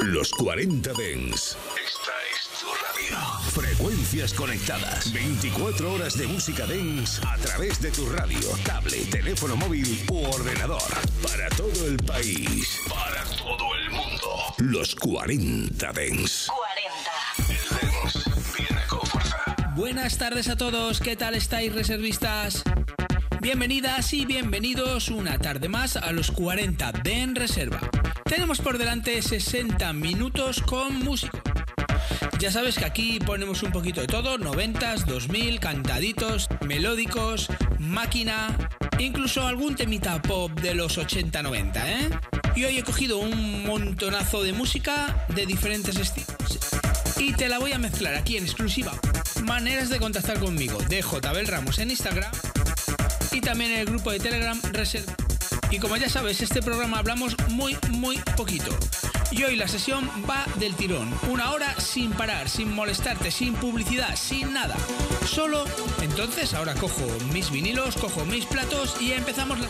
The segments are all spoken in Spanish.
Los 40 Dens. Esta es tu radio. Frecuencias conectadas. 24 horas de música dance a través de tu radio, tablet, teléfono móvil u ordenador. Para todo el país. Para todo el mundo. Los 40 Dens. 40. El dance viene con fuerza. Buenas tardes a todos, ¿qué tal estáis reservistas? Bienvenidas y bienvenidos una tarde más a los 40 de En Reserva. Tenemos por delante 60 minutos con música. Ya sabes que aquí ponemos un poquito de todo, 90s, 2000, cantaditos, melódicos, máquina, incluso algún temita pop de los 80-90, ¿eh? Y hoy he cogido un montonazo de música de diferentes estilos y te la voy a mezclar aquí en exclusiva. Maneras de contactar conmigo de JBel Ramos en Instagram y también en el grupo de Telegram Reserva. Y como ya sabes, este programa hablamos muy, muy poquito. Y hoy la sesión va del tirón. Una hora sin parar, sin molestarte, sin publicidad, sin nada. Solo, entonces ahora cojo mis vinilos, cojo mis platos y empezamos la...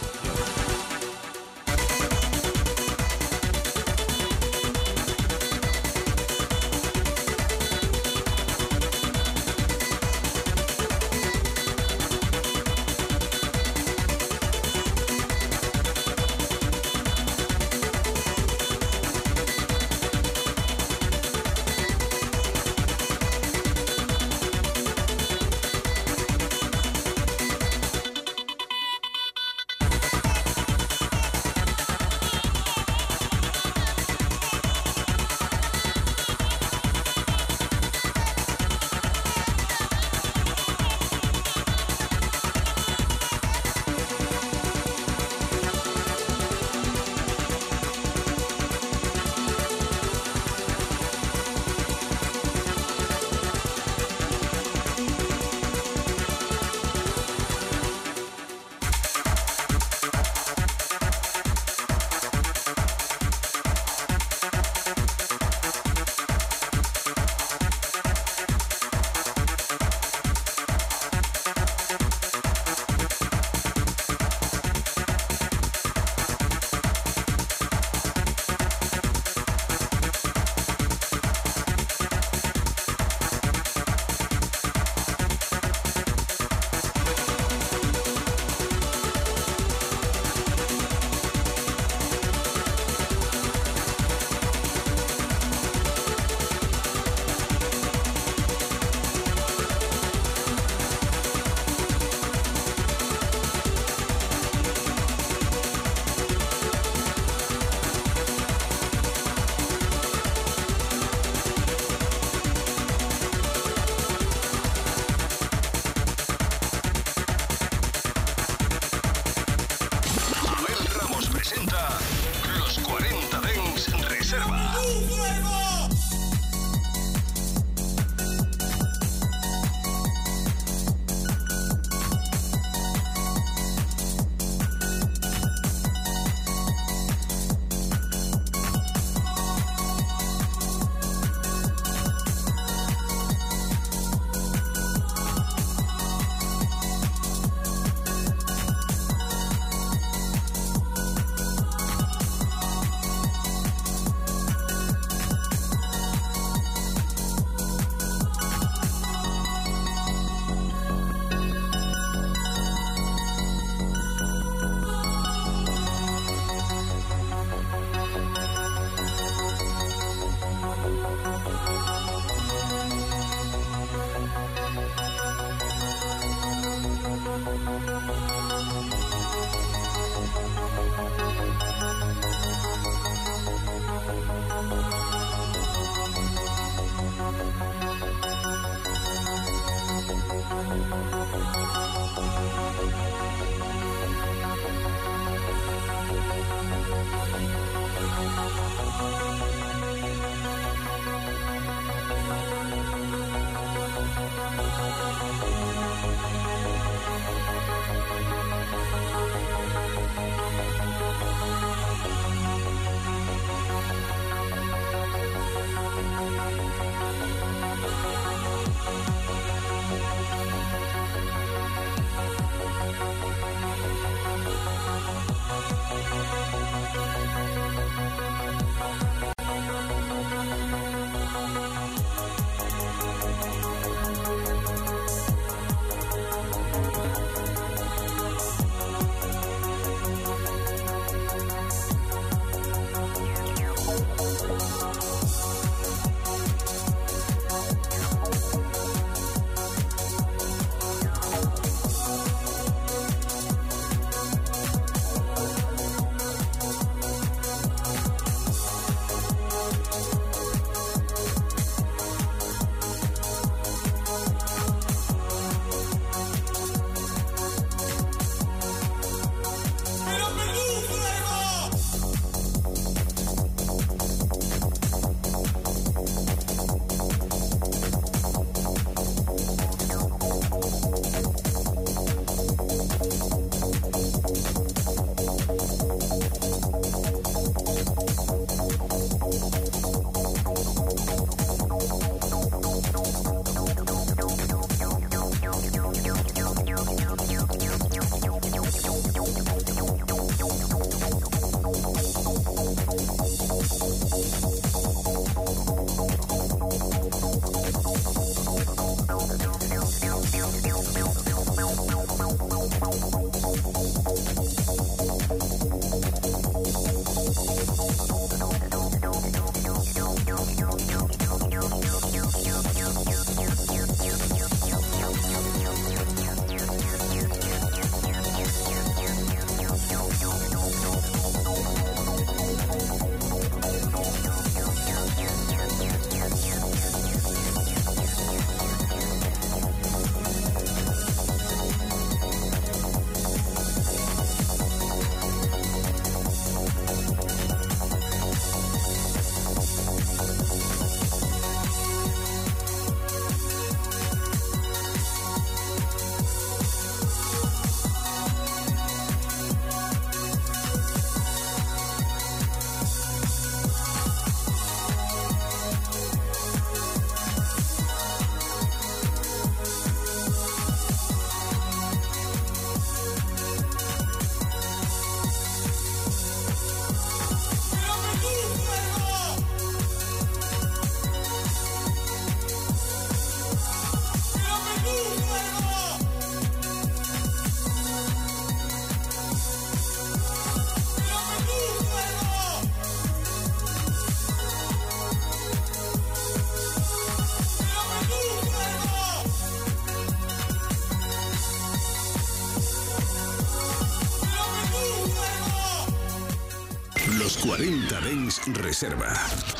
Reserva.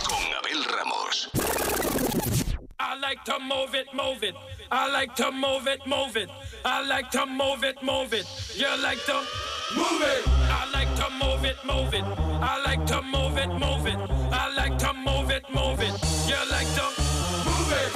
Con Abel Ramos. I like to move it, move it. I like to move it, move it. I like to move it, move it. You like to move it. I like to move it, move it. I like to move it, move it. I like to move it, move it. You like to move it.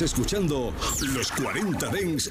Escuchando Los 40 Dens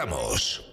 Ramos.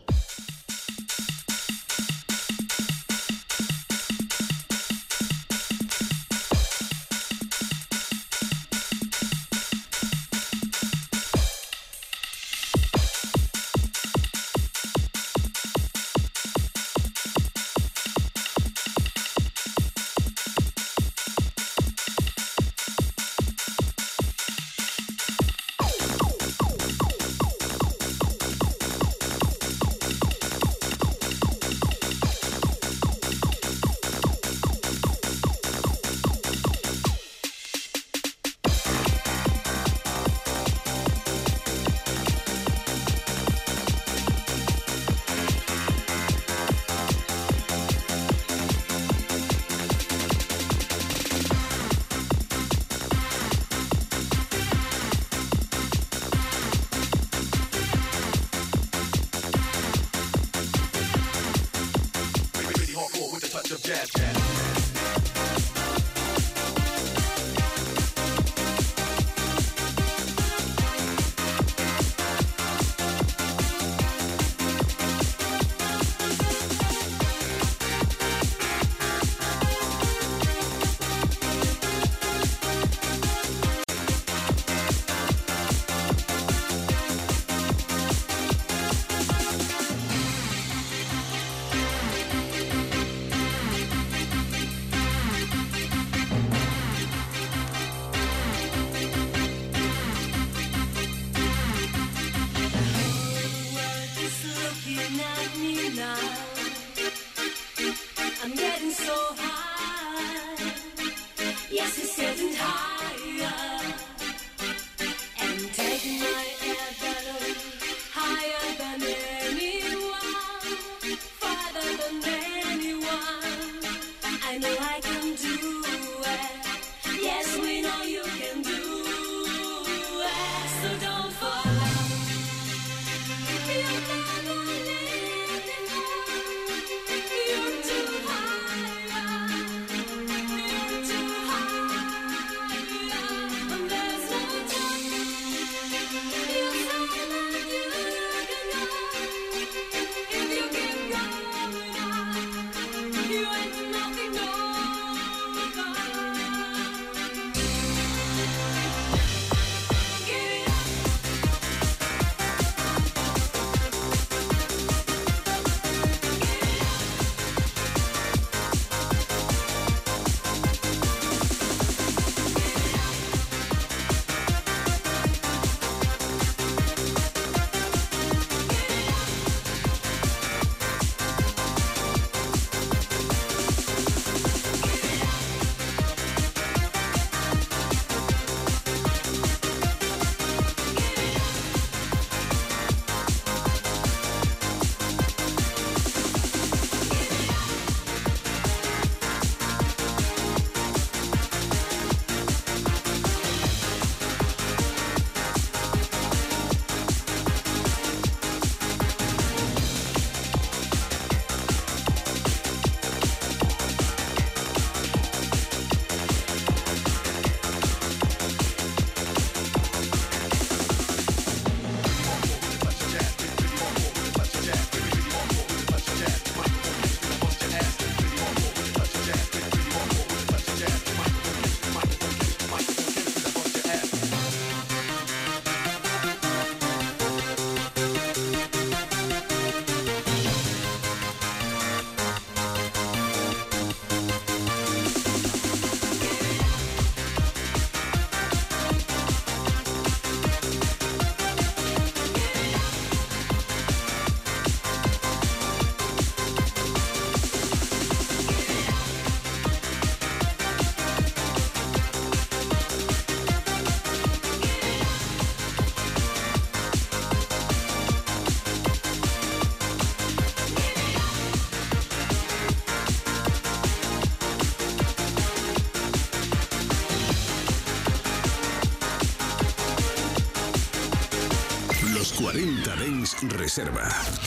Reserva.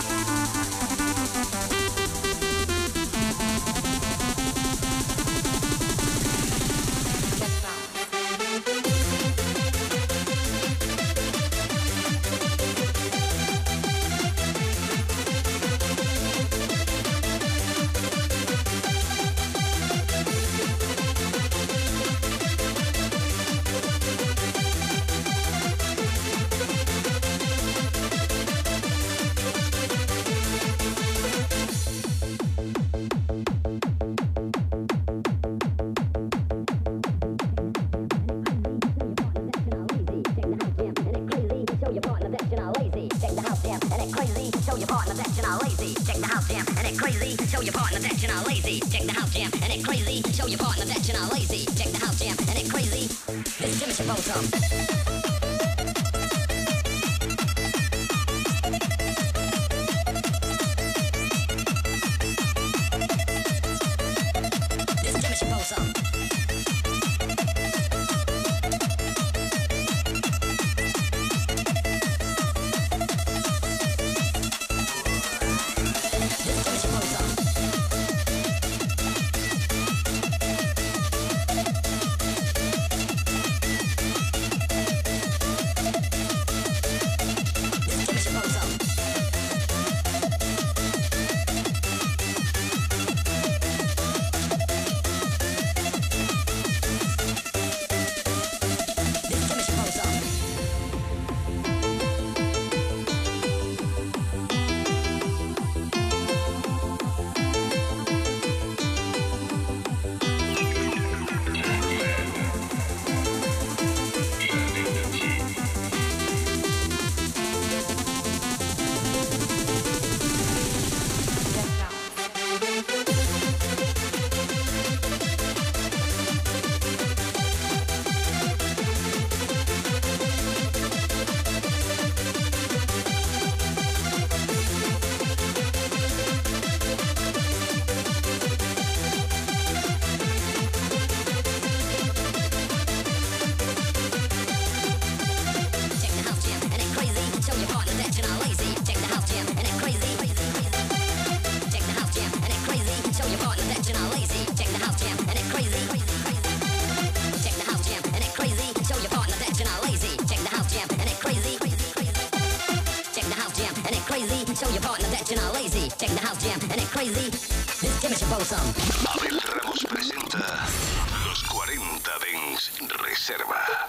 your partner that you're not lazy. Check the house jam and it crazy. Show your partner that you're not lazy. Check the house jam and it crazy. Show your partner that you're not lazy. Check the house jam and it crazy. It's Jimmy Chipotle. check the house jam, and it's crazy. This Jimmy Abel Ramos presenta Los 40 Dings Reserva.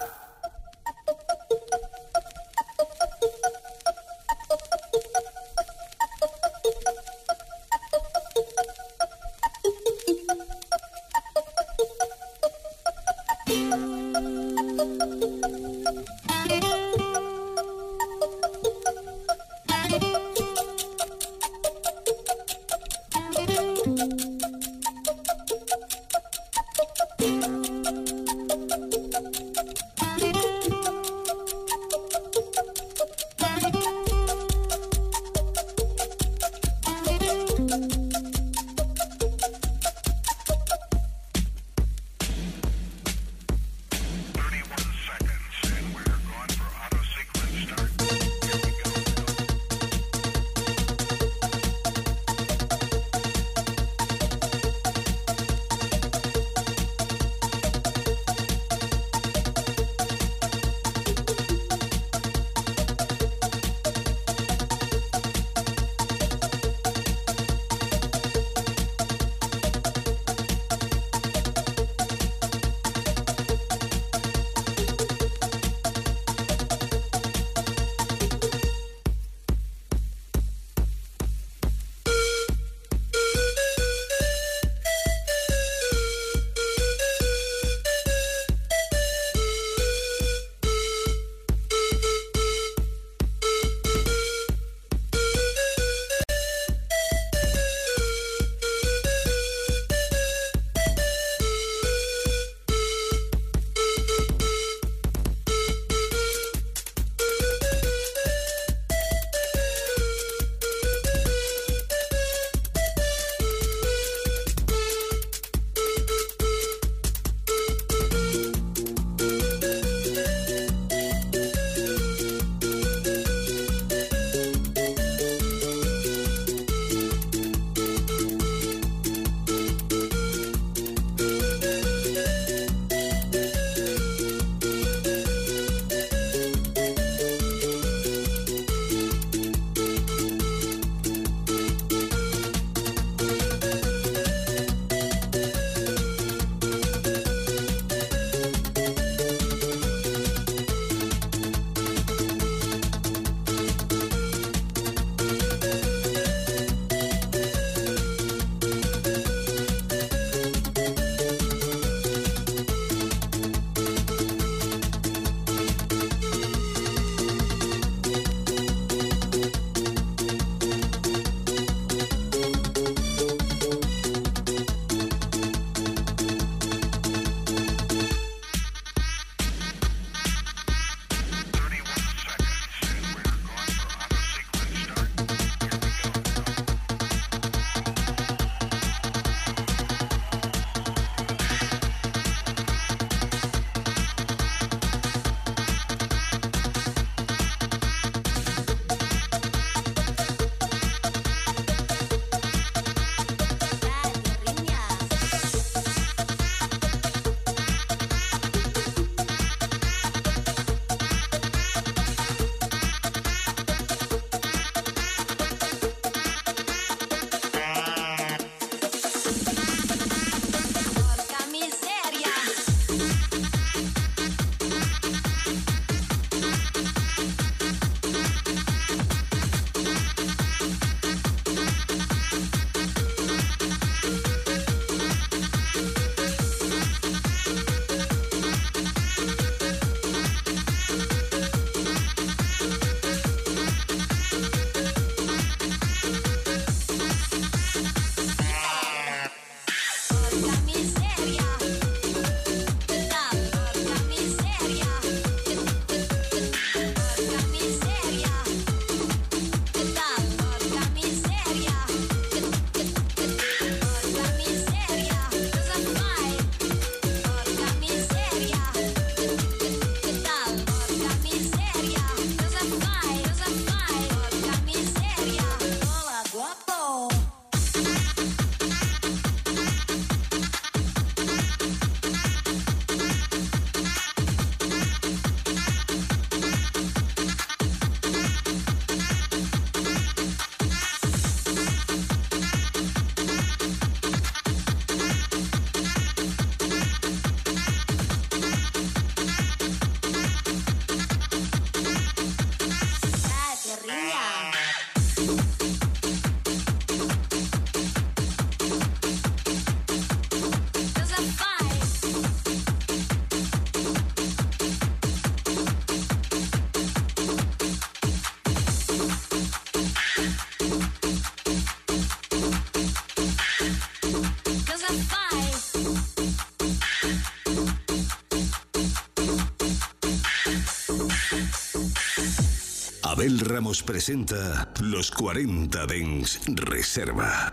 Abel Ramos presenta Los 40 Dens Reserva.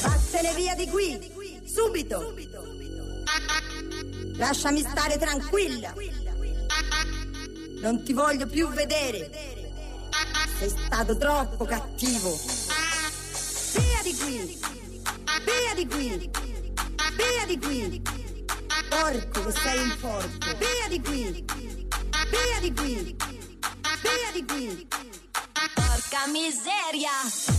Vattene via di qui, subito. Lasciami stare tranquilla. Non ti voglio più vedere. Sei stato troppo cattivo. Via di qui. Via di qui. Di qui. Porco che sei un porco. Via di qui. Via di qui. Via di qui. Porca miseria.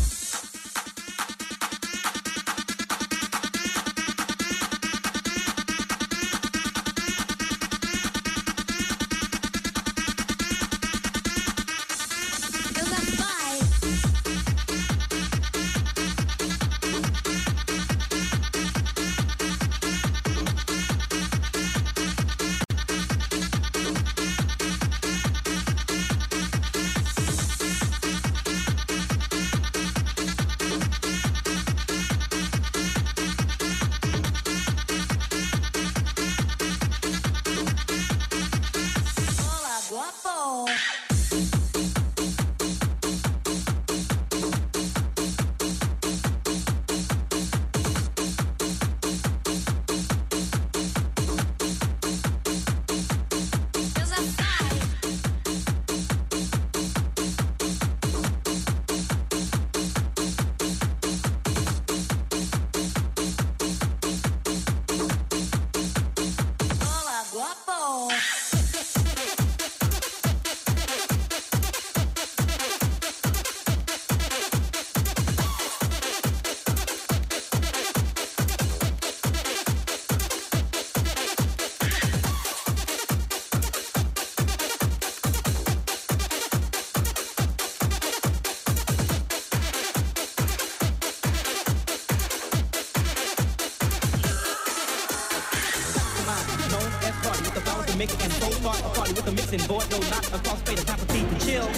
Mix and so start a party with a mixing board. No, not a crossfade, a top to chill.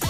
Known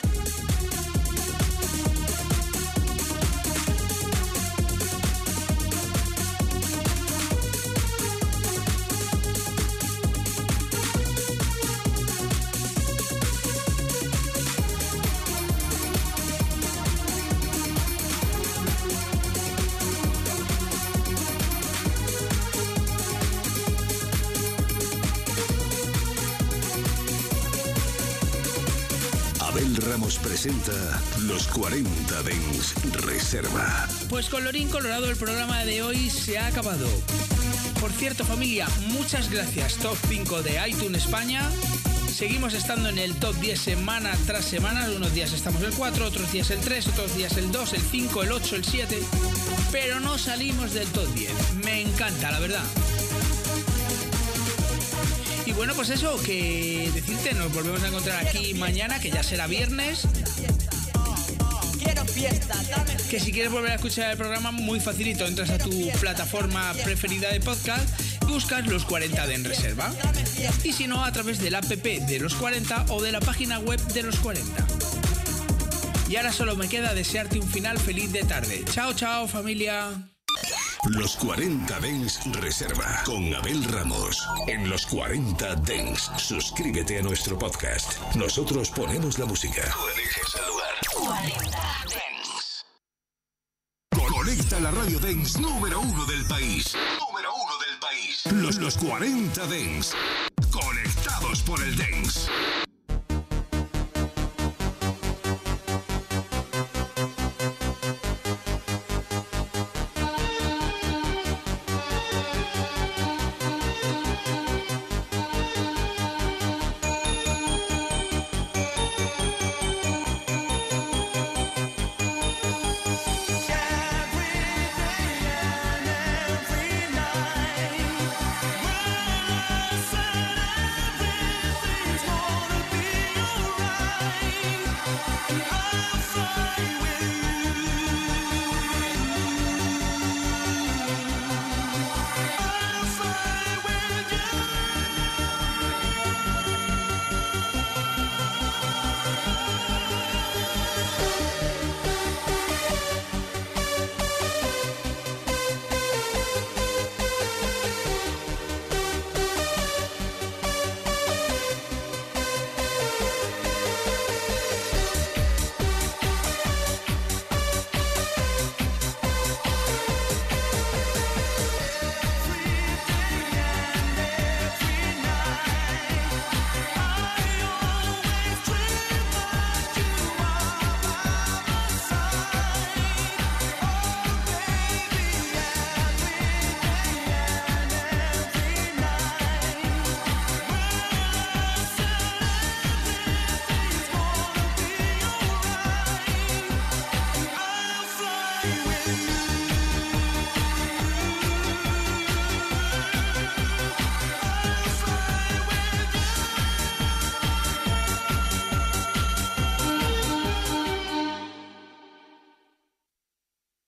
Presenta los 40 Dens Reserva. Pues colorín colorado, el programa de hoy se ha acabado. Por cierto, familia, muchas gracias. Top 5 de iTunes España. Seguimos estando en el top 10 semana tras semana. Unos días estamos el 4, otros días el 3, otros días el 2, el 5, el 8, el 7. Pero no salimos del top 10. Me encanta, la verdad. Y bueno, pues eso, que decirte, nos volvemos a encontrar aquí mañana, que ya será viernes. Que si quieres volver a escuchar el programa, muy facilito, entras a tu plataforma preferida de podcast y buscas los 40 de en reserva. Y si no, a través del app de los 40 o de la página web de los 40. Y ahora solo me queda desearte un final feliz de tarde. Chao, chao, familia. Los 40 Dens Reserva con Abel Ramos. En los 40 Dens, suscríbete a nuestro podcast. Nosotros ponemos la música. La radio Dens número uno del país. Número uno del país. Los, los 40 Dens. Conectados por el